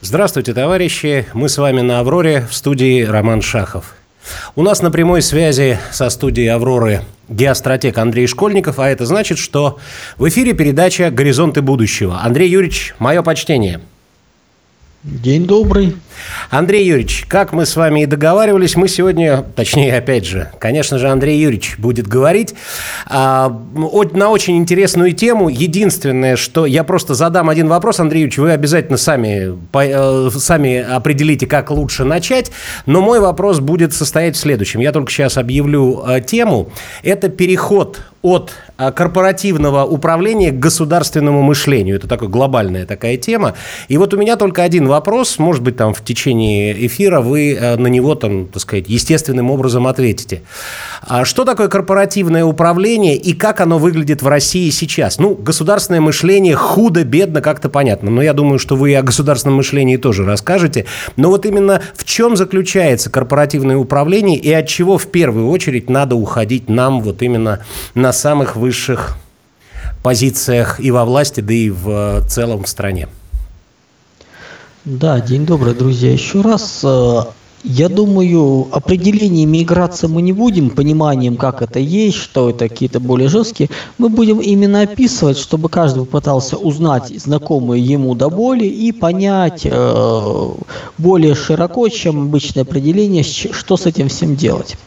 Здравствуйте, товарищи. Мы с вами на «Авроре» в студии Роман Шахов. У нас на прямой связи со студией «Авроры» геостратег Андрей Школьников, а это значит, что в эфире передача «Горизонты будущего». Андрей Юрьевич, мое почтение – День добрый. Андрей Юрьевич, как мы с вами и договаривались, мы сегодня, точнее, опять же, конечно же, Андрей Юрьевич будет говорить а, на очень интересную тему. Единственное, что я просто задам один вопрос, Андрей Юрьевич, вы обязательно сами, по, э, сами определите, как лучше начать, но мой вопрос будет состоять в следующем. Я только сейчас объявлю э, тему. Это переход от а, корпоративного управления к государственному мышлению. Это такая глобальная такая тема. И вот у меня только один вопрос, может быть, там в течение эфира вы э, на него, там, так сказать, естественным образом ответите. А что такое корпоративное управление и как оно выглядит в России сейчас? Ну, государственное мышление худо-бедно как-то понятно, но я думаю, что вы о государственном мышлении тоже расскажете. Но вот именно в чем заключается корпоративное управление и от чего в первую очередь надо уходить нам вот именно на самых высших позициях и во власти, да и в э, целом в стране? Да, день добрый, друзья. Еще раз э, я думаю, определение миграции мы не будем, пониманием, как это есть, что это какие-то более жесткие. Мы будем именно описывать, чтобы каждый попытался узнать знакомые ему до боли и понять э, более широко, чем обычное определение, что с этим всем делать.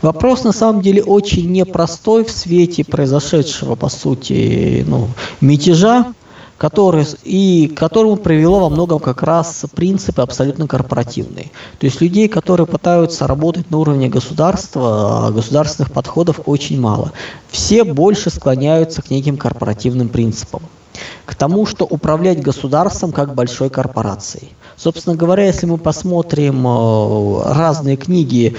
Вопрос на самом деле очень непростой в свете произошедшего, по сути, ну, мятежа, который, и которому привело во многом как раз принципы абсолютно корпоративные. То есть людей, которые пытаются работать на уровне государства, а государственных подходов очень мало. Все больше склоняются к неким корпоративным принципам к тому, что управлять государством как большой корпорацией. Собственно говоря, если мы посмотрим э, разные книги,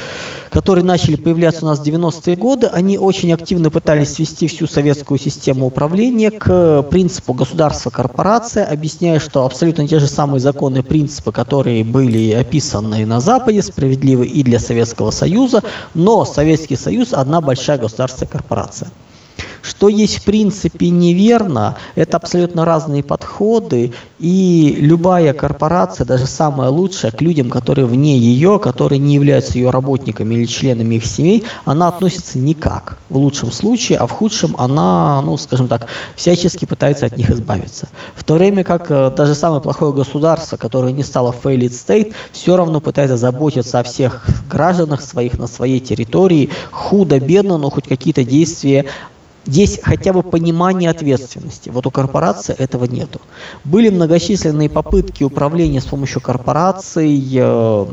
которые начали появляться у нас в 90-е годы, они очень активно пытались свести всю советскую систему управления к принципу государства-корпорация, объясняя, что абсолютно те же самые законы и принципы, которые были описаны на Западе, справедливы и для Советского Союза, но Советский Союз – одна большая государственная корпорация. Что есть в принципе неверно, это абсолютно разные подходы, и любая корпорация, даже самая лучшая, к людям, которые вне ее, которые не являются ее работниками или членами их семей, она относится никак в лучшем случае, а в худшем она, ну, скажем так, всячески пытается от них избавиться. В то время как э, даже самое плохое государство, которое не стало failed state, все равно пытается заботиться о всех гражданах своих на своей территории, худо-бедно, но хоть какие-то действия есть хотя бы понимание ответственности. Вот у корпорации этого нету. Были многочисленные попытки управления с помощью корпораций, э,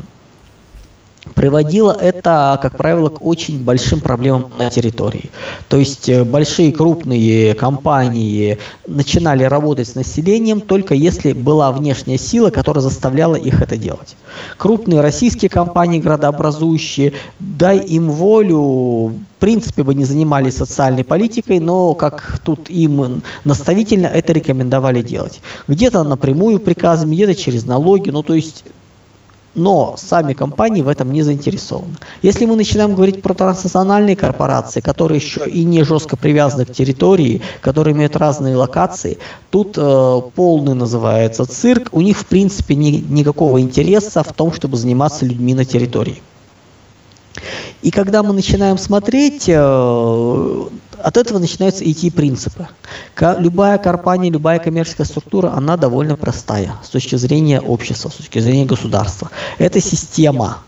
приводило это, как правило, к очень большим проблемам на территории. То есть э, большие крупные компании начинали работать с населением только если была внешняя сила, которая заставляла их это делать. Крупные российские компании, градообразующие, дай им волю, в принципе бы не занимались социальной политикой, но как тут им наставительно это рекомендовали делать. Где-то напрямую приказами, где-то через налоги, ну то есть но сами компании в этом не заинтересованы. Если мы начинаем говорить про транснациональные корпорации, которые еще и не жестко привязаны к территории, которые имеют разные локации, тут э, полный называется цирк, у них в принципе ни, никакого интереса в том, чтобы заниматься людьми на территории. И когда мы начинаем смотреть, э, от этого начинаются идти принципы. Любая компания, любая коммерческая структура, она довольно простая с точки зрения общества, с точки зрения государства. Это система.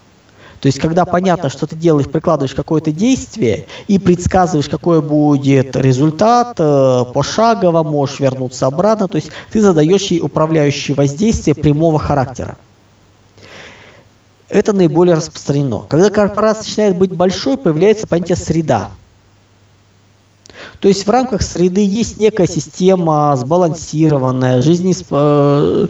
То есть, когда понятно, что ты делаешь, прикладываешь какое-то действие и предсказываешь, какой будет результат, э, пошагово можешь вернуться обратно, то есть ты задаешь ей управляющие воздействия прямого характера. Это наиболее распространено. Когда корпорация начинает быть большой, появляется понятие среда. То есть в рамках среды есть некая система сбалансированная, жизни, э,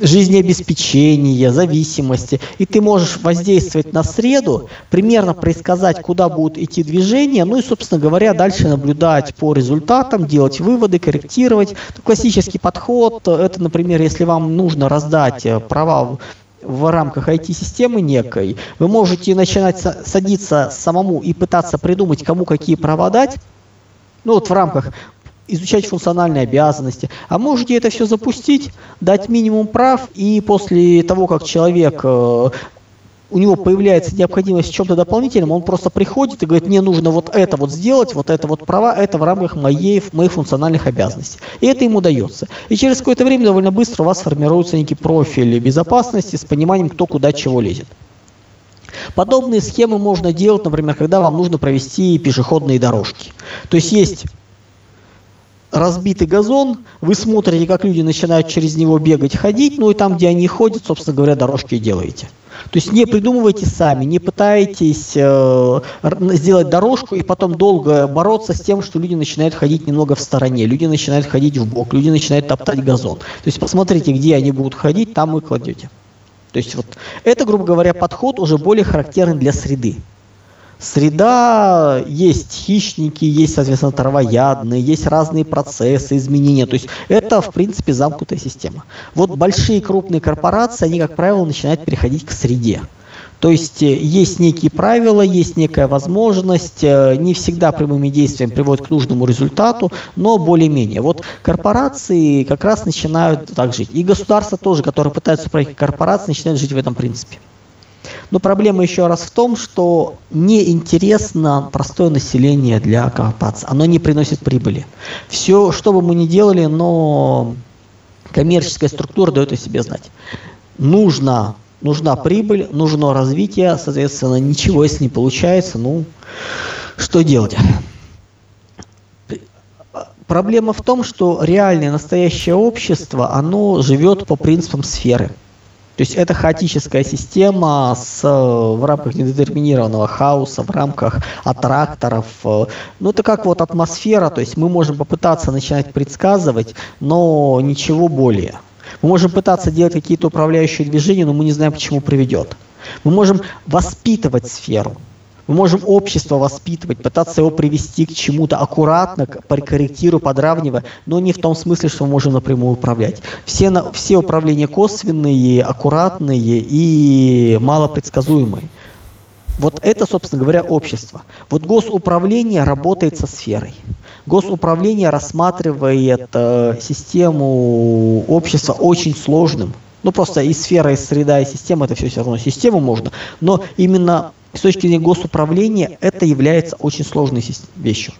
жизнеобеспечения, зависимости. И ты можешь воздействовать на среду, примерно предсказать, куда будут идти движения, ну и, собственно говоря, дальше наблюдать по результатам, делать выводы, корректировать. Классический подход – это, например, если вам нужно раздать э, права в рамках IT-системы некой, вы можете начинать садиться самому и пытаться придумать, кому какие права дать, ну вот в рамках изучать функциональные обязанности, а можете это все запустить, дать минимум прав, и после того, как человек э, у него появляется необходимость в чем-то дополнительном, он просто приходит и говорит, мне нужно вот это вот сделать, вот это вот права, это в рамках моей, моих функциональных обязанностей. И это ему дается. И через какое-то время довольно быстро у вас формируется некий профиль безопасности с пониманием, кто куда чего лезет. Подобные схемы можно делать, например, когда вам нужно провести пешеходные дорожки. То есть есть разбитый газон, вы смотрите, как люди начинают через него бегать, ходить, ну и там, где они ходят, собственно говоря, дорожки делаете. То есть не придумывайте сами, не пытайтесь э, сделать дорожку и потом долго бороться с тем, что люди начинают ходить немного в стороне, люди начинают ходить в бок, люди начинают топтать газон. То есть посмотрите, где они будут ходить, там вы кладете. То есть вот это, грубо говоря, подход уже более характерный для среды. Среда, есть хищники, есть, соответственно, травоядные, есть разные процессы, изменения. То есть это, в принципе, замкнутая система. Вот большие крупные корпорации, они, как правило, начинают переходить к среде. То есть э, есть некие правила, есть некая возможность, э, не всегда прямыми действиями приводит к нужному результату, но более-менее. Вот корпорации как раз начинают так жить. И государства тоже, которые пытаются пройти корпорации, начинают жить в этом принципе. Но проблема еще раз в том, что неинтересно простое население для корпораций. Оно не приносит прибыли. Все, что бы мы ни делали, но коммерческая структура дает о себе знать. Нужно, нужна прибыль, нужно развитие, соответственно, ничего если не получается, ну, что делать? Проблема в том, что реальное настоящее общество, оно живет по принципам сферы. То есть это хаотическая система с, в рамках недетерминированного хаоса, в рамках аттракторов. Ну, это как вот атмосфера, то есть мы можем попытаться начинать предсказывать, но ничего более. Мы можем пытаться делать какие-то управляющие движения, но мы не знаем, к чему приведет. Мы можем воспитывать сферу, мы можем общество воспитывать, пытаться его привести к чему-то аккуратно, корректируя, подравнивая, но не в том смысле, что мы можем напрямую управлять. Все, на, все управления косвенные, аккуратные и малопредсказуемые. Вот это, собственно говоря, общество. Вот госуправление работает со сферой. Госуправление рассматривает э, систему общества очень сложным. Ну просто и сфера, и среда, и система, это все все равно систему можно. Но именно с точки зрения госуправления это является очень сложной вещью,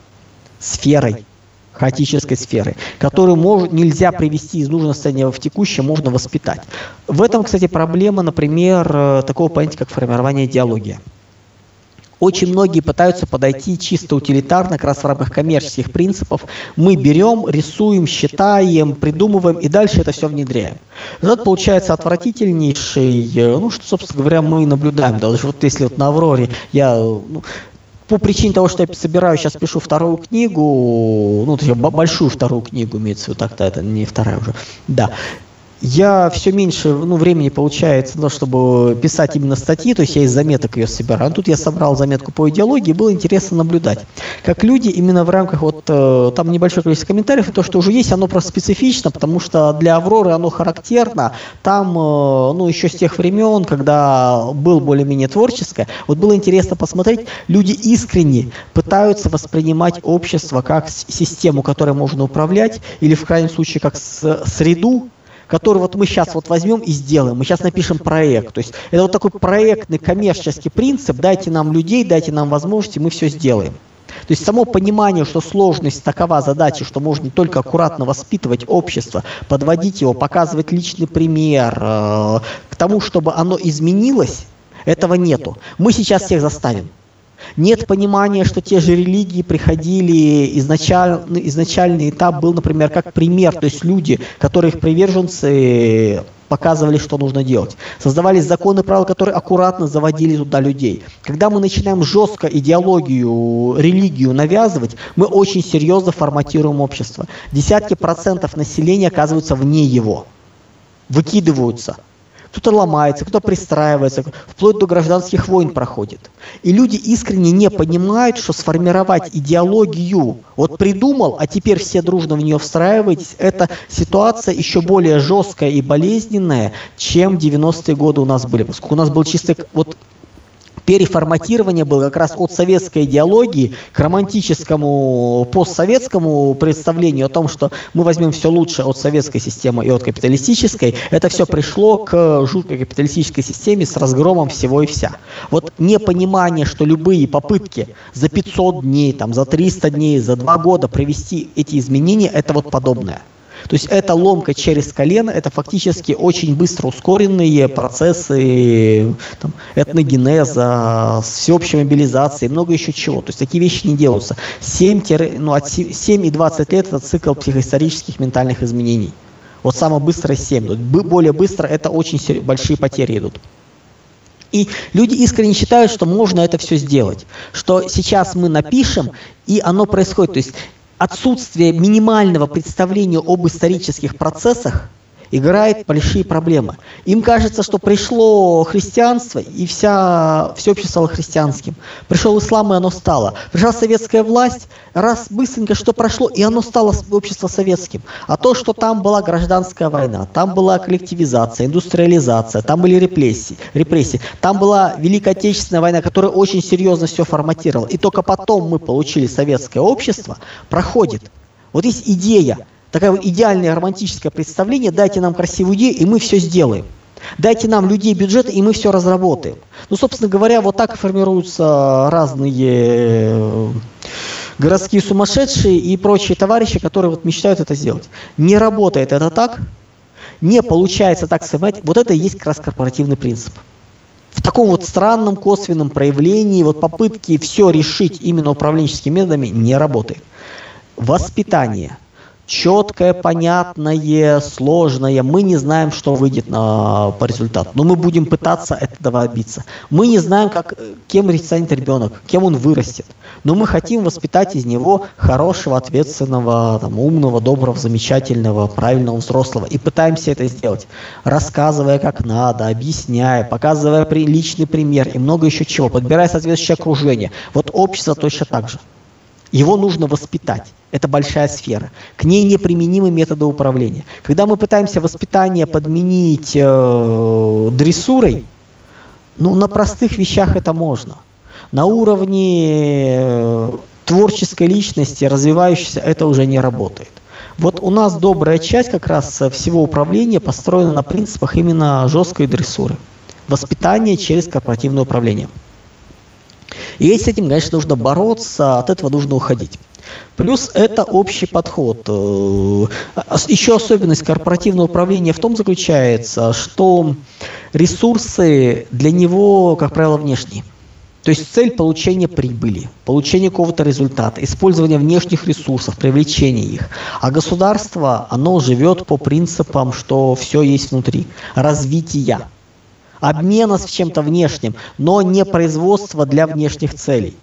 сферой, хаотической сферы, которую может, нельзя привести из нужного состояния в текущее, можно воспитать. В этом, кстати, проблема, например, э, такого понятия, как формирование идеологии. Очень многие пытаются подойти чисто утилитарно, как раз в рамках коммерческих принципов. Мы берем, рисуем, считаем, придумываем и дальше это все внедряем. Результат получается отвратительнейший, ну, что, собственно говоря, мы наблюдаем. Даже вот если вот на «Авроре» я ну, по причине того, что я собираю, сейчас пишу вторую книгу, ну, большую вторую книгу, имеется в виду так-то, это не вторая уже, да, я все меньше ну, времени получается то, чтобы писать именно статьи, то есть я из заметок ее собираю. Тут я собрал заметку по идеологии, было интересно наблюдать, как люди именно в рамках вот э, там небольшое количество комментариев, и то, что уже есть, оно просто специфично, потому что для Авроры оно характерно. Там, э, ну, еще с тех времен, когда был более-менее творческое, вот было интересно посмотреть, люди искренне пытаются воспринимать общество как систему, которой можно управлять, или в крайнем случае как среду, который вот мы сейчас вот возьмем и сделаем. Мы сейчас напишем проект. То есть это вот такой проектный коммерческий принцип. Дайте нам людей, дайте нам возможности, мы все сделаем. То есть само понимание, что сложность такова задача, что можно только аккуратно воспитывать общество, подводить его, показывать личный пример, э, к тому, чтобы оно изменилось, этого нету. Мы сейчас всех заставим. Нет понимания, что те же религии приходили, изначально, изначальный этап был, например, как пример, то есть люди, которые их приверженцы, показывали, что нужно делать. Создавались законы правила, которые аккуратно заводили туда людей. Когда мы начинаем жестко идеологию, религию навязывать, мы очень серьезно форматируем общество. Десятки процентов населения оказываются вне его, выкидываются кто-то ломается, кто-то пристраивается, вплоть до гражданских войн проходит. И люди искренне не понимают, что сформировать идеологию, вот придумал, а теперь все дружно в нее встраиваетесь, это ситуация еще более жесткая и болезненная, чем 90-е годы у нас были. Поскольку у нас был чисто вот переформатирование было как раз от советской идеологии к романтическому постсоветскому представлению о том, что мы возьмем все лучше от советской системы и от капиталистической. Это все пришло к жуткой капиталистической системе с разгромом всего и вся. Вот непонимание, что любые попытки за 500 дней, там, за 300 дней, за 2 года провести эти изменения, это вот подобное. То есть это ломка через колено, это фактически очень быстро ускоренные процессы там, этногенеза, всеобщей мобилизации, много еще чего. То есть такие вещи не делаются. 7, ну, от 7 и 20 лет это цикл психоисторических ментальных изменений. Вот самое быстрое 7. Более быстро это очень большие потери идут. И люди искренне считают, что можно это все сделать. Что сейчас мы напишем, и оно происходит. То есть отсутствие минимального представления об исторических процессах играет большие проблемы. Им кажется, что пришло христианство, и вся, все общество стало христианским. Пришел ислам, и оно стало. Пришла советская власть, раз быстренько что прошло, и оно стало общество советским. А то, что там была гражданская война, там была коллективизация, индустриализация, там были репрессии, репрессии там была Великая Отечественная война, которая очень серьезно все форматировала. И только потом мы получили советское общество, проходит. Вот есть идея, такое идеальное романтическое представление, дайте нам красивую идею, и мы все сделаем. Дайте нам людей бюджета, и мы все разработаем. Ну, собственно говоря, вот так формируются разные э, городские сумасшедшие и прочие товарищи, которые вот мечтают это сделать. Не работает это так, не получается так сказать. Вот это и есть как раз корпоративный принцип. В таком вот странном косвенном проявлении вот попытки все решить именно управленческими методами не работает. Воспитание – четкое, понятное, сложное. Мы не знаем, что выйдет на, по результату. Но мы будем пытаться этого добиться. Мы не знаем, как, кем станет ребенок, кем он вырастет. Но мы хотим воспитать из него хорошего, ответственного, там, умного, доброго, замечательного, правильного взрослого. И пытаемся это сделать, рассказывая, как надо, объясняя, показывая при, личный пример и много еще чего, подбирая соответствующее окружение. Вот общество точно так же. Его нужно воспитать. Это большая сфера. К ней неприменимы методы управления. Когда мы пытаемся воспитание подменить э, дрессурой, ну, на простых вещах это можно. На уровне э, творческой личности, развивающейся, это уже не работает. Вот у нас добрая часть как раз всего управления построена на принципах именно жесткой дрессуры. Воспитание через корпоративное управление. И с этим, конечно, нужно бороться, от этого нужно уходить. Плюс это общий подход. Э, еще особенность корпоративного управления в том заключается, что ресурсы для него, как правило, внешние. То есть цель получения прибыли, получения какого-то результата, использование внешних ресурсов, привлечение их. А государство, оно живет по принципам, что все есть внутри, развития обмена с чем-то внешним, но не производство для внешних целей.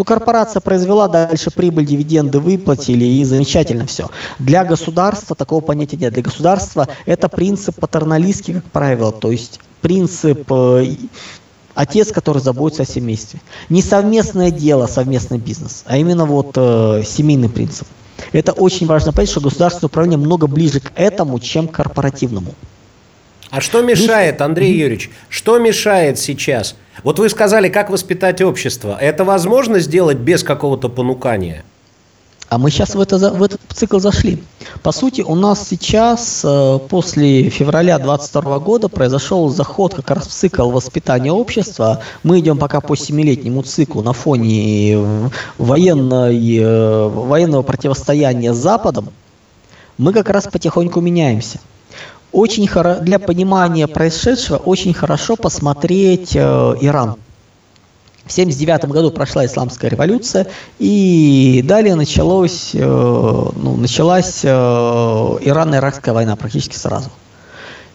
Ну, корпорация произвела, дальше прибыль, дивиденды выплатили, и замечательно все. Для государства такого понятия нет. Для государства это принцип патерналистский, как правило, то есть принцип э, отец, который заботится о семействе. Не совместное дело, совместный бизнес, а именно вот э, семейный принцип. Это очень важно понять, что государственное управление много ближе к этому, чем к корпоративному. А что мешает, Андрей Юрьевич, что мешает сейчас? Вот вы сказали, как воспитать общество. Это возможно сделать без какого-то понукания? А мы сейчас в, это, в этот цикл зашли. По сути, у нас сейчас, э, после февраля 2022 года, произошел заход как раз в цикл воспитания общества. Мы идем пока по семилетнему циклу на фоне э, военной, э, военного противостояния с Западом. Мы как раз потихоньку меняемся очень хоро... для понимания происшедшего очень хорошо посмотреть э, Иран. В 1979 году прошла исламская революция, и далее началось, э, ну, началась э, Ирано-Иракская война практически сразу.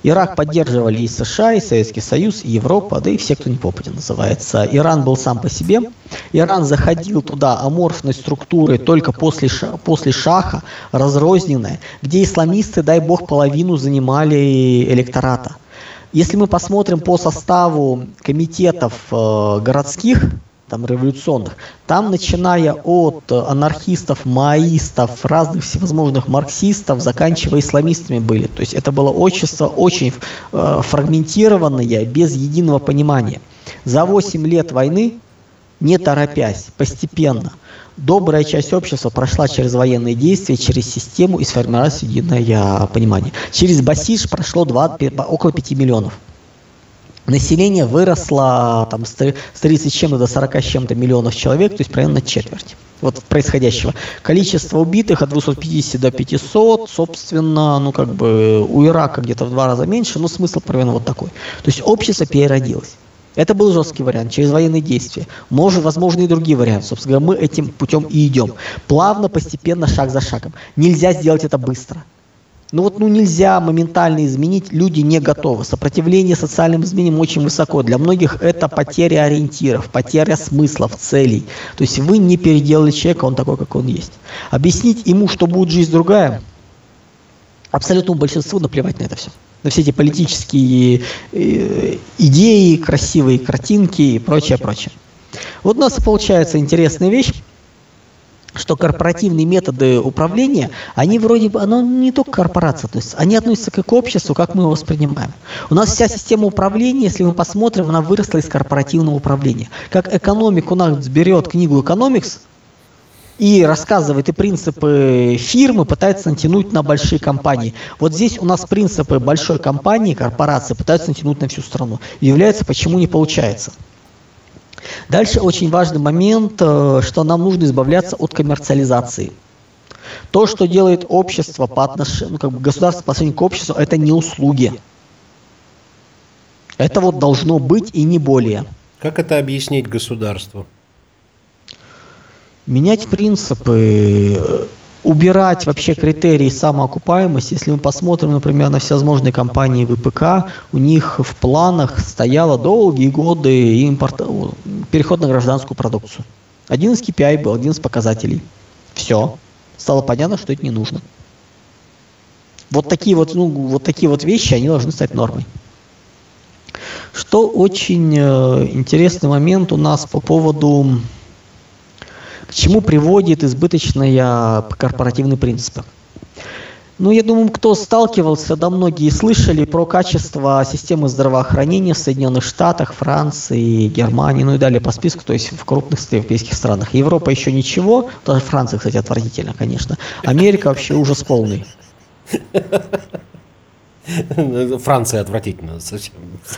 Ирак поддерживали и США, и Советский Союз, и Европа, да и все, кто не попадет, называется. Иран был сам по себе. Иран заходил туда аморфной структурой только после, после шаха, разрозненной, где исламисты, дай бог, половину занимали электората. Если мы посмотрим по составу комитетов э, городских, там революционных, там начиная от анархистов, маоистов, разных всевозможных марксистов, заканчивая исламистами были. То есть это было общество очень э, фрагментированное, без единого понимания. За 8 лет войны, не торопясь, постепенно, добрая часть общества прошла через военные действия, через систему и сформировалось единое понимание. Через Басиш прошло 2, около 5 миллионов. Население выросло там, с 30 чем-то до 40 с чем-то миллионов человек, то есть примерно четверть вот происходящего. Количество убитых от 250 до 500, собственно, ну как бы у Ирака где-то в два раза меньше, но смысл примерно вот такой. То есть общество переродилось. Это был жесткий вариант, через военные действия. Может, возможно, и другие варианты. Собственно, мы этим путем и идем. Плавно, постепенно, шаг за шагом. Нельзя сделать это быстро. Ну вот ну нельзя моментально изменить, люди не готовы. Сопротивление социальным изменениям очень высоко. Для многих это потеря ориентиров, потеря смыслов, целей. То есть вы не переделали человека, он такой, как он есть. Объяснить ему, что будет жизнь другая, абсолютному большинству наплевать на это все. На все эти политические э, идеи, красивые картинки и прочее, прочее. Вот у нас получается интересная вещь что корпоративные методы управления, они вроде бы, оно не только корпорация, то есть они относятся к обществу, как мы его воспринимаем. У нас вся система управления, если мы посмотрим, она выросла из корпоративного управления. Как экономик у нас берет книгу «Экономикс», и рассказывает и принципы фирмы, пытается натянуть на большие компании. Вот здесь у нас принципы большой компании, корпорации пытаются натянуть на всю страну. И является, почему не получается. Дальше очень важный момент, э, что нам нужно избавляться от коммерциализации. То, что делает общество по отношению, ну, как бы государство по отношению к обществу, это не услуги. Это вот должно быть и не более. Как это объяснить государству? Менять принципы, убирать вообще критерии самоокупаемости. Если мы посмотрим, например, на всевозможные компании ВПК, у них в планах стояло долгие годы импорт, переход на гражданскую продукцию. Один из KPI был, один из показателей. Все. Стало понятно, что это не нужно. Вот такие вот, ну, вот такие вот вещи, они должны стать нормой. Что очень э, интересный момент у нас по поводу к чему приводит избыточные корпоративные принципы? Ну, я думаю, кто сталкивался, да многие слышали про качество системы здравоохранения в Соединенных Штатах, Франции, Германии, ну и далее по списку, то есть в крупных европейских странах. Европа еще ничего, даже Франция, кстати, отвратительно, конечно. Америка вообще ужас полный. Франция отвратительно совсем.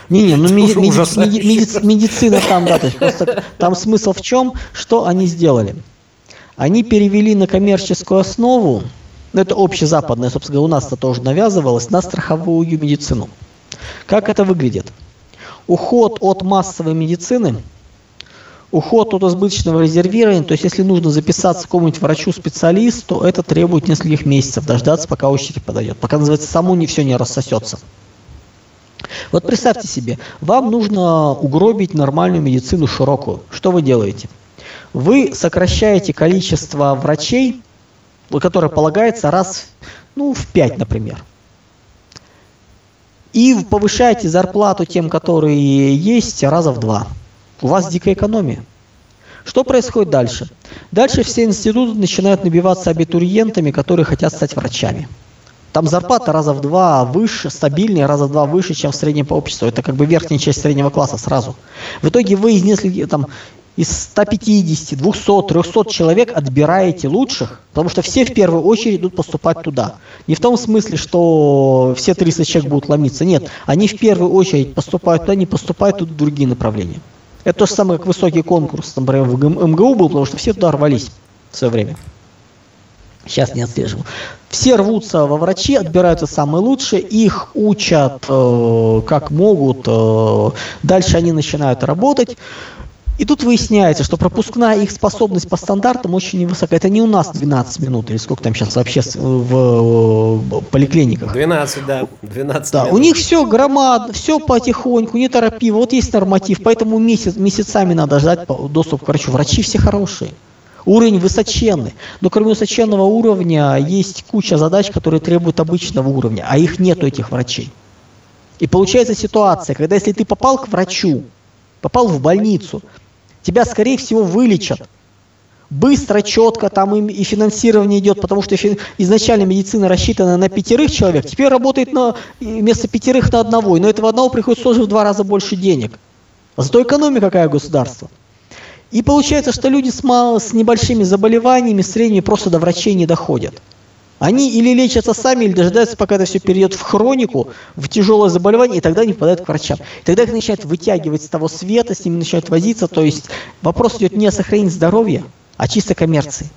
Не, не, ну меди, меди, меди, медицина там, да, то есть просто там смысл в чем, что они сделали? Они перевели на коммерческую основу, ну это общезападная, собственно, у нас это тоже навязывалось, на страховую медицину. Как это выглядит? Уход от массовой медицины – уход от избыточного резервирования, то есть если нужно записаться к какому-нибудь врачу-специалисту, это требует нескольких месяцев, дождаться, пока очередь подойдет, пока, называется, само не все не рассосется. Вот представьте себе, вам нужно угробить нормальную медицину широкую. Что вы делаете? Вы сокращаете количество врачей, которое полагается раз ну, в пять, например. И повышаете зарплату тем, которые есть, раза в два. У вас дикая экономия. Что происходит дальше? Дальше все институты начинают набиваться абитуриентами, которые хотят стать врачами. Там зарплата раза в два выше, стабильнее, раза в два выше, чем в среднем по обществу. Это как бы верхняя часть среднего класса сразу. В итоге вы из нескольких, там, из 150, 200, 300 человек отбираете лучших, потому что все в первую очередь идут поступать туда. Не в том смысле, что все 300 человек будут ломиться. Нет, они в первую очередь поступают туда, не поступают тут в другие направления. Это то же самое, как высокий конкурс, например, в МГУ был, потому что все туда рвались в свое время. Сейчас не отслеживаю. Все рвутся во врачи, отбираются самые лучшие, их учат э, как могут, э, дальше они начинают работать. И тут выясняется, что пропускная их способность по стандартам очень невысока. Это не у нас 12 минут, или сколько там сейчас вообще в, в поликлиниках. 12, да. 12 да, минут. у них все громадно, все потихоньку, не торопиво. Вот есть норматив, поэтому месяц, месяцами надо ждать доступ к врачу. Врачи все хорошие. Уровень высоченный. Но кроме высоченного уровня есть куча задач, которые требуют обычного уровня, а их нету этих врачей. И получается ситуация, когда если ты попал к врачу, попал в больницу, тебя, скорее всего, вылечат. Быстро, четко, там и, и финансирование идет, потому что изначально медицина рассчитана на пятерых человек, теперь работает на, вместо пятерых на одного, но этого одного приходится тоже в два раза больше денег. А зато экономия какая государство. И получается, что люди с, мал, с небольшими заболеваниями, средними, просто до врачей не доходят. Они или лечатся сами, или дожидаются, пока это все перейдет в хронику, в тяжелое заболевание, и тогда они попадают к врачам. И тогда их начинают вытягивать с того света, с ними начинают возиться. То есть вопрос идет не о сохранении здоровья, а чисто коммерции.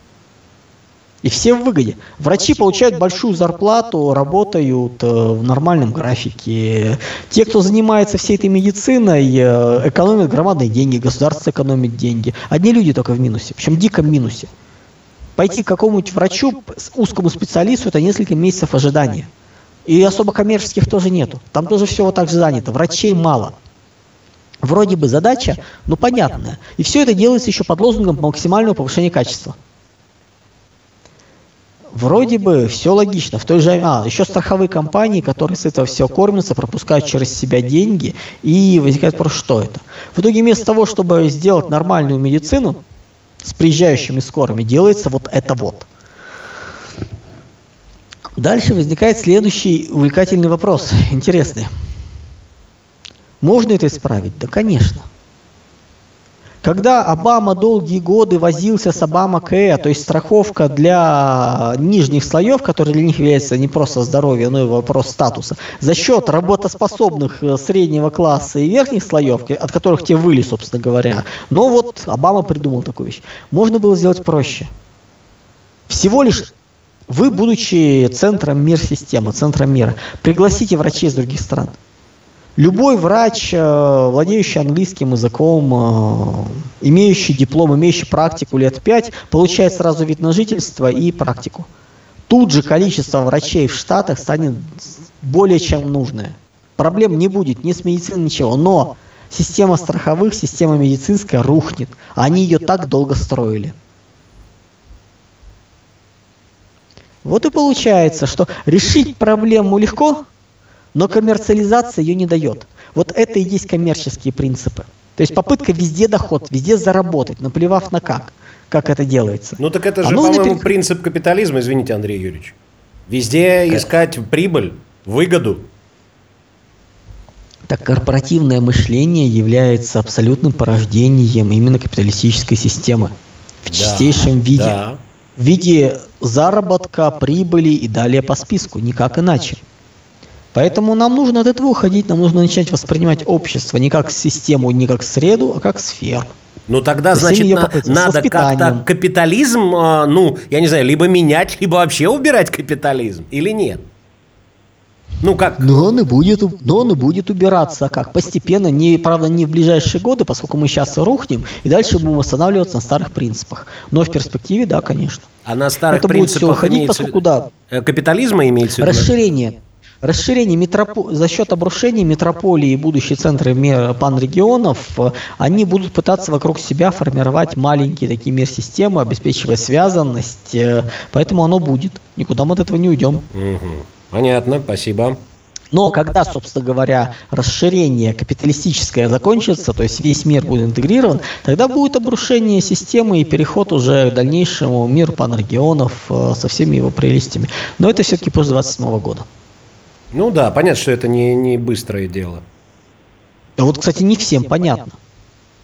И все в выгоде. Врачи получают большую зарплату, работают э, в нормальном графике. Те, кто занимается всей этой медициной, э, экономят громадные деньги, государство экономит деньги. Одни люди только в минусе, причем диком минусе. Пойти к какому-нибудь врачу, узкому специалисту, это несколько месяцев ожидания. И особо коммерческих тоже нету. Там тоже все вот так же занято. Врачей мало. Вроде бы задача, но понятная. И все это делается еще под лозунгом максимального повышения качества. Вроде бы все логично. В той же, а, еще страховые компании, которые с этого все кормятся, пропускают через себя деньги, и возникает вопрос, что это. В итоге вместо того, чтобы сделать нормальную медицину с приезжающими скорыми, делается вот это вот. Дальше возникает следующий увлекательный вопрос, интересный. Можно это исправить? Да, конечно. Когда Обама долгие годы возился с Обама Кэа, то есть страховка для нижних слоев, которые для них является не просто здоровье, но и вопрос статуса, за счет работоспособных э, среднего класса и верхних слоев, от которых те выли, собственно говоря. Но вот Обама придумал такую вещь. Можно было сделать проще. Всего лишь вы, будучи центром мир-системы, центром мира, пригласите врачей из других стран. Любой врач, э, владеющий английским языком, э, имеющий диплом, имеющий практику лет 5, получает сразу вид на жительство и практику. Тут же количество врачей в Штатах станет более чем нужное. Проблем не будет ни с медициной, ничего. Но система страховых, система медицинская рухнет. Они ее так долго строили. Вот и получается, что решить проблему легко, но коммерциализация ее не дает. Вот это и есть коммерческие принципы. То есть попытка везде доход, везде заработать, наплевав на как, как это делается. Ну так это же, а по-моему, перек... принцип капитализма, извините, Андрей Юрьевич. Везде как? искать прибыль, выгоду. Так корпоративное мышление является абсолютным порождением именно капиталистической системы. В да, чистейшем виде. Да. В виде заработка, прибыли и далее по списку, никак иначе. Поэтому нам нужно от этого уходить, нам нужно начать воспринимать общество не как систему, не как среду, а как сферу. Ну тогда, значит, на, надо как-то капитализм, э, ну, я не знаю, либо менять, либо вообще убирать капитализм, или нет? Ну как? Но он и будет, но он и будет убираться. Как? Постепенно, не, правда, не в ближайшие годы, поскольку мы сейчас рухнем, и дальше будем восстанавливаться на старых принципах. Но в перспективе, да, конечно. А на старых Это принципах будет все уходить, поскольку, да. Э, капитализма имеется в виду? Расширение. Расширение метроп... за счет обрушения метрополии и будущие центры панрегионов, э, они будут пытаться вокруг себя формировать маленькие такие мир-системы, обеспечивая связанность, э, поэтому оно будет. Никуда мы от этого не уйдем. Угу. Понятно, спасибо. Но когда, собственно говоря, расширение капиталистическое закончится, то есть весь мир будет интегрирован, тогда будет обрушение системы и переход уже к дальнейшему миру панрегионов э, со всеми его прелестями. Но это все-таки после 27 года. Ну да, понятно, что это не, не быстрое дело. А вот, кстати, не всем понятно.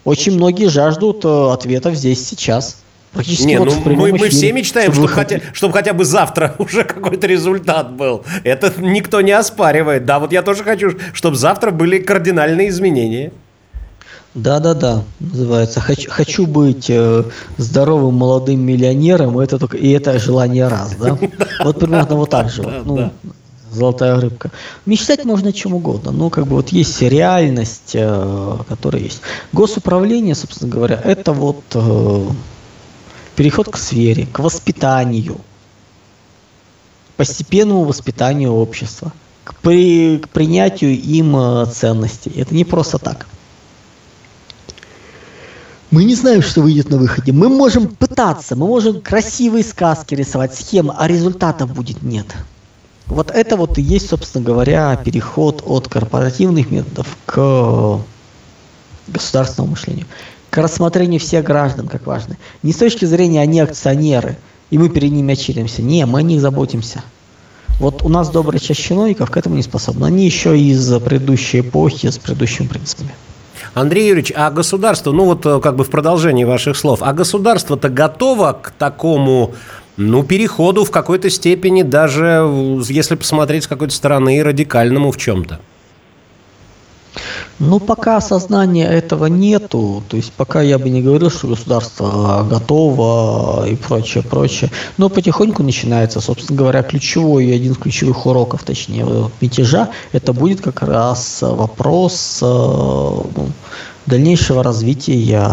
Очень многие жаждут э, ответов здесь сейчас. Практически не, вот ну мы, мы все мечтаем, чтобы, чтобы, хотя, чтобы хотя бы завтра уже какой-то результат был. Это никто не оспаривает. Да, вот я тоже хочу, чтобы завтра были кардинальные изменения. Да-да-да, называется. Хочу, хочу быть э, здоровым молодым миллионером, это только и это желание раз, да? Вот примерно вот так же. Ну, золотая рыбка. Мечтать можно чем угодно, но как бы вот есть реальность, э, которая есть. Госуправление, собственно говоря, это вот э, переход к сфере, к воспитанию, постепенному воспитанию общества, к, при, к принятию им э, ценностей. Это не просто так. Мы не знаем, что выйдет на выходе. Мы можем пытаться, мы можем красивые сказки рисовать, схемы, а результатов будет нет. Вот это вот и есть, собственно говоря, переход от корпоративных методов к государственному мышлению, к рассмотрению всех граждан как важно. Не с точки зрения они акционеры, и мы перед ними отчитываемся. Не, мы о них заботимся. Вот у нас добрая часть чиновников к этому не способна. Они еще из предыдущей эпохи, с предыдущими принципами. Андрей Юрьевич, а государство, ну вот э, как бы в продолжении ваших слов, а государство-то готово к такому ну, переходу в какой-то степени, даже если посмотреть с какой-то стороны, радикальному в чем-то? Ну, пока осознания этого нету, то есть пока я бы не говорил, что государство готово и прочее, прочее, но потихоньку начинается, собственно говоря, ключевой и один из ключевых уроков, точнее, мятежа, это будет как раз вопрос э, ну, дальнейшего развития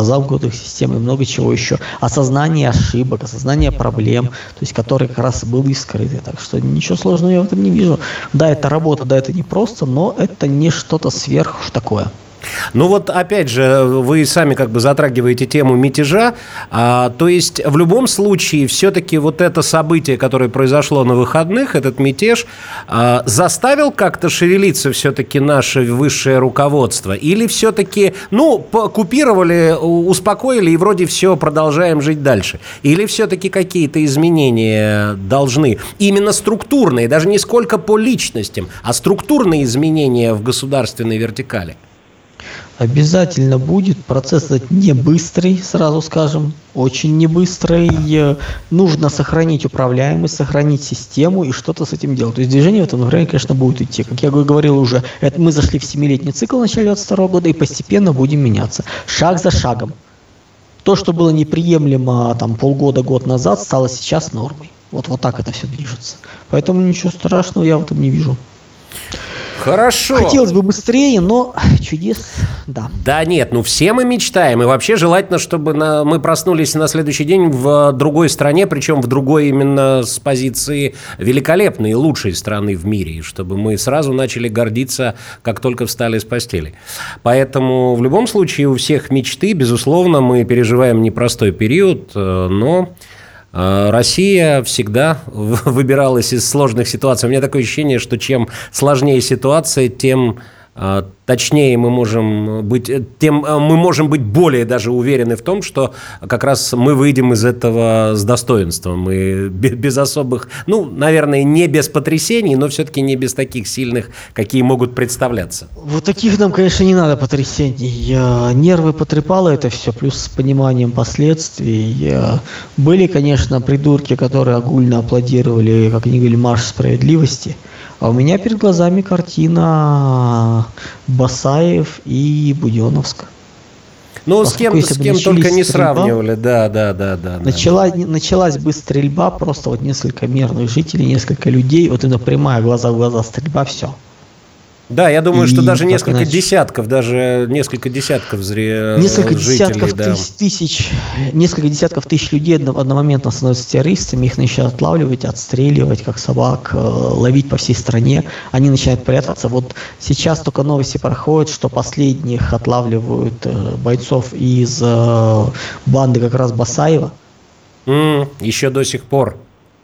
замкнутых систем и много чего еще. Осознание ошибок, осознание проблем, то есть которые как раз были скрыты. Так что ничего сложного я в этом не вижу. Да, это работа, да, это не просто, но это не что-то сверх такое. Ну вот, опять же, вы сами как бы затрагиваете тему мятежа. А, то есть, в любом случае, все-таки вот это событие, которое произошло на выходных, этот мятеж, а, заставил как-то шевелиться все-таки наше высшее руководство? Или все-таки, ну, купировали, успокоили и вроде все, продолжаем жить дальше? Или все-таки какие-то изменения должны? Именно структурные, даже не сколько по личностям, а структурные изменения в государственной вертикали? Обязательно будет. Процесс этот не быстрый, сразу скажем, очень не быстрый. Нужно сохранить управляемость, сохранить систему и что-то с этим делать. То есть движение в этом направлении, конечно, будет идти. Как я говорил уже, это мы зашли в семилетний цикл в начале 2022 года и постепенно будем меняться. Шаг за шагом. То, что было неприемлемо там полгода, год назад, стало сейчас нормой. Вот, вот так это все движется. Поэтому ничего страшного я в этом не вижу. Хорошо. Хотелось бы быстрее, но чудес, да. Да нет, ну все мы мечтаем. И вообще желательно, чтобы на, мы проснулись на следующий день в другой стране, причем в другой именно с позиции великолепной и лучшей страны в мире. И чтобы мы сразу начали гордиться, как только встали с постели. Поэтому в любом случае у всех мечты, безусловно, мы переживаем непростой период, э, но Россия всегда выбиралась из сложных ситуаций. У меня такое ощущение, что чем сложнее ситуация, тем а, точнее мы можем быть, э, тем э, мы можем быть более даже уверены в том, что как раз мы выйдем из этого с достоинством и без особых, ну, наверное, не без потрясений, но все-таки не без таких сильных, какие могут представляться. Вот таких нам, конечно, не надо потрясений. Нервы потрепало это все, плюс с пониманием последствий. Были, конечно, придурки, которые огульно аплодировали, как они говорили, марш справедливости – а у меня перед глазами картина Басаев и Буденовск. Ну, с кем, с кем только не стрельба, сравнивали, да, да, да, да. Начала, да. Началась бы стрельба, просто вот несколько мирных жителей, несколько людей, вот именно прямая глаза в глаза стрельба, все. Да, я думаю, и что даже несколько иначе. десятков, даже несколько десятков зре... несколько жителей, десятков да. тысяч, несколько десятков тысяч людей одномоментно становятся террористами, их начинают отлавливать, отстреливать, как собак, э, ловить по всей стране, они начинают прятаться. Вот сейчас только новости проходят, что последних отлавливают э, бойцов из э, банды как раз Басаева. Mm, еще до сих пор.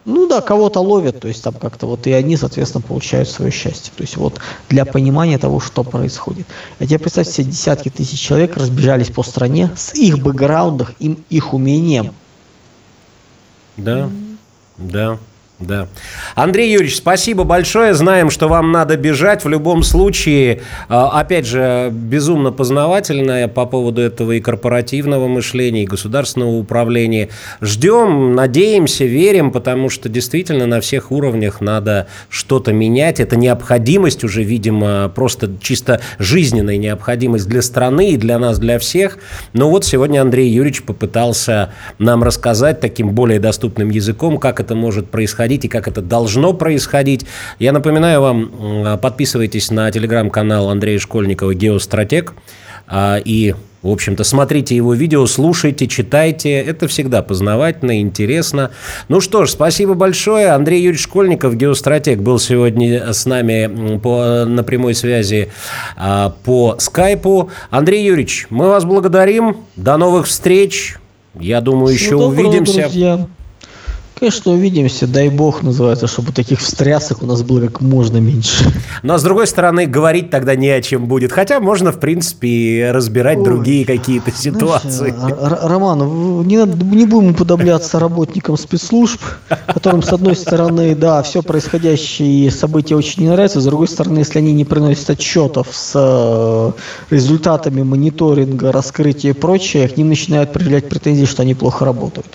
Ну да, кого-то ловят, то есть там как-то вот и они, соответственно, получают свое счастье. То есть вот для понимания того, что происходит. А теперь представьте, все десятки тысяч человек разбежались по стране с их бэкграундом, им, их умением. Да, да. Да. Андрей Юрьевич, спасибо большое. Знаем, что вам надо бежать. В любом случае, а, опять же, безумно познавательное по поводу этого и корпоративного мышления, и государственного управления. Ждем, надеемся, верим, потому что действительно на всех уровнях надо что-то менять. Это необходимость уже, видимо, просто чисто жизненная необходимость для страны и для нас, для всех. Но вот сегодня Андрей Юрьевич попытался нам рассказать таким более доступным языком, как это может происходить происходить и как это должно происходить. Я напоминаю вам, подписывайтесь на телеграм-канал Андрея Школьникова «Геостратег». А, и в общем-то, смотрите его видео, слушайте, читайте. Это всегда познавательно, интересно. Ну что ж, спасибо большое. Андрей Юрьевич Школьников, геостратег, был сегодня с нами по, на прямой связи а, по скайпу. Андрей Юрьевич, мы вас благодарим. До новых встреч. Я думаю, Всего еще доброго, увидимся. Друзья. Конечно, увидимся, дай бог, называется, чтобы таких встрясок у нас было как можно меньше. Но, с другой стороны, говорить тогда не о чем будет. Хотя можно, в принципе, разбирать Ой, другие какие-то ситуации. Знаешь, Роман, не, надо, не будем уподобляться работникам спецслужб, которым, с одной стороны, да, все происходящее события очень не нравится, с другой стороны, если они не приносят отчетов с э, результатами мониторинга, раскрытия и прочее, к ним начинают проявлять претензии, что они плохо работают.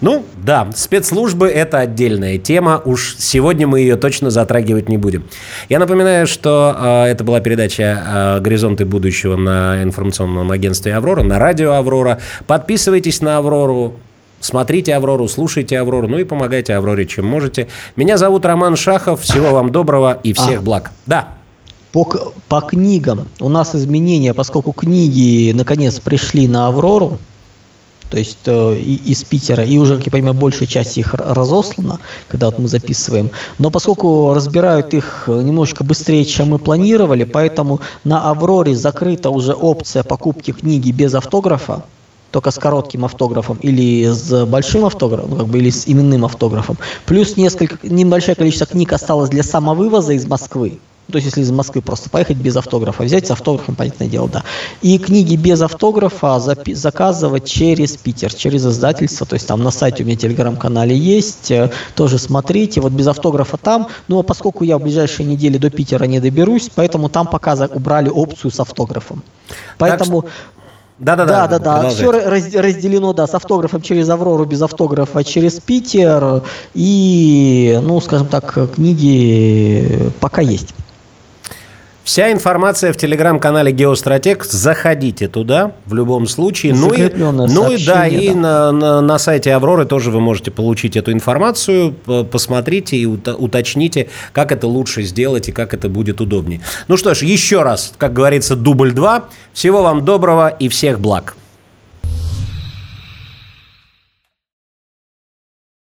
Ну, да, спецслужбы – это отдельная тема. Уж сегодня мы ее точно затрагивать не будем. Я напоминаю, что э, это была передача э, «Горизонты будущего» на информационном агентстве «Аврора», на радио «Аврора». Подписывайтесь на «Аврору», Смотрите «Аврору», слушайте «Аврору», ну и помогайте «Авроре», чем можете. Меня зовут Роман Шахов. Всего вам доброго и всех а. благ. Да. По, по книгам у нас изменения, поскольку книги наконец пришли на «Аврору», то есть э, из Питера, и уже, как я понимаю, большая часть их разослана, когда вот мы записываем. Но поскольку разбирают их немножечко быстрее, чем мы планировали, поэтому на Авроре закрыта уже опция покупки книги без автографа, только с коротким автографом или с большим автографом, ну, как бы, или с именным автографом. Плюс несколько, небольшое количество книг осталось для самовывоза из Москвы. То есть, если из Москвы просто поехать без автографа, взять с автографом, понятное дело, да. И книги без автографа заказывать через Питер, через издательство. То есть, там на сайте у меня телеграм-канале есть, э, тоже смотрите. Вот без автографа там. Но поскольку я в ближайшие недели до Питера не доберусь, поэтому там пока убрали опцию с автографом. Поэтому да, да, да, да, да. Все разделено, да, с автографом через Аврору, без автографа через Питер. И, ну, скажем так, книги пока есть. Вся информация в телеграм-канале Геостратег. Заходите туда в любом случае. Ну и, ну и да, и на, на, на сайте Авроры тоже вы можете получить эту информацию. Посмотрите и уточните, как это лучше сделать и как это будет удобнее. Ну что ж, еще раз, как говорится, дубль два. Всего вам доброго и всех благ.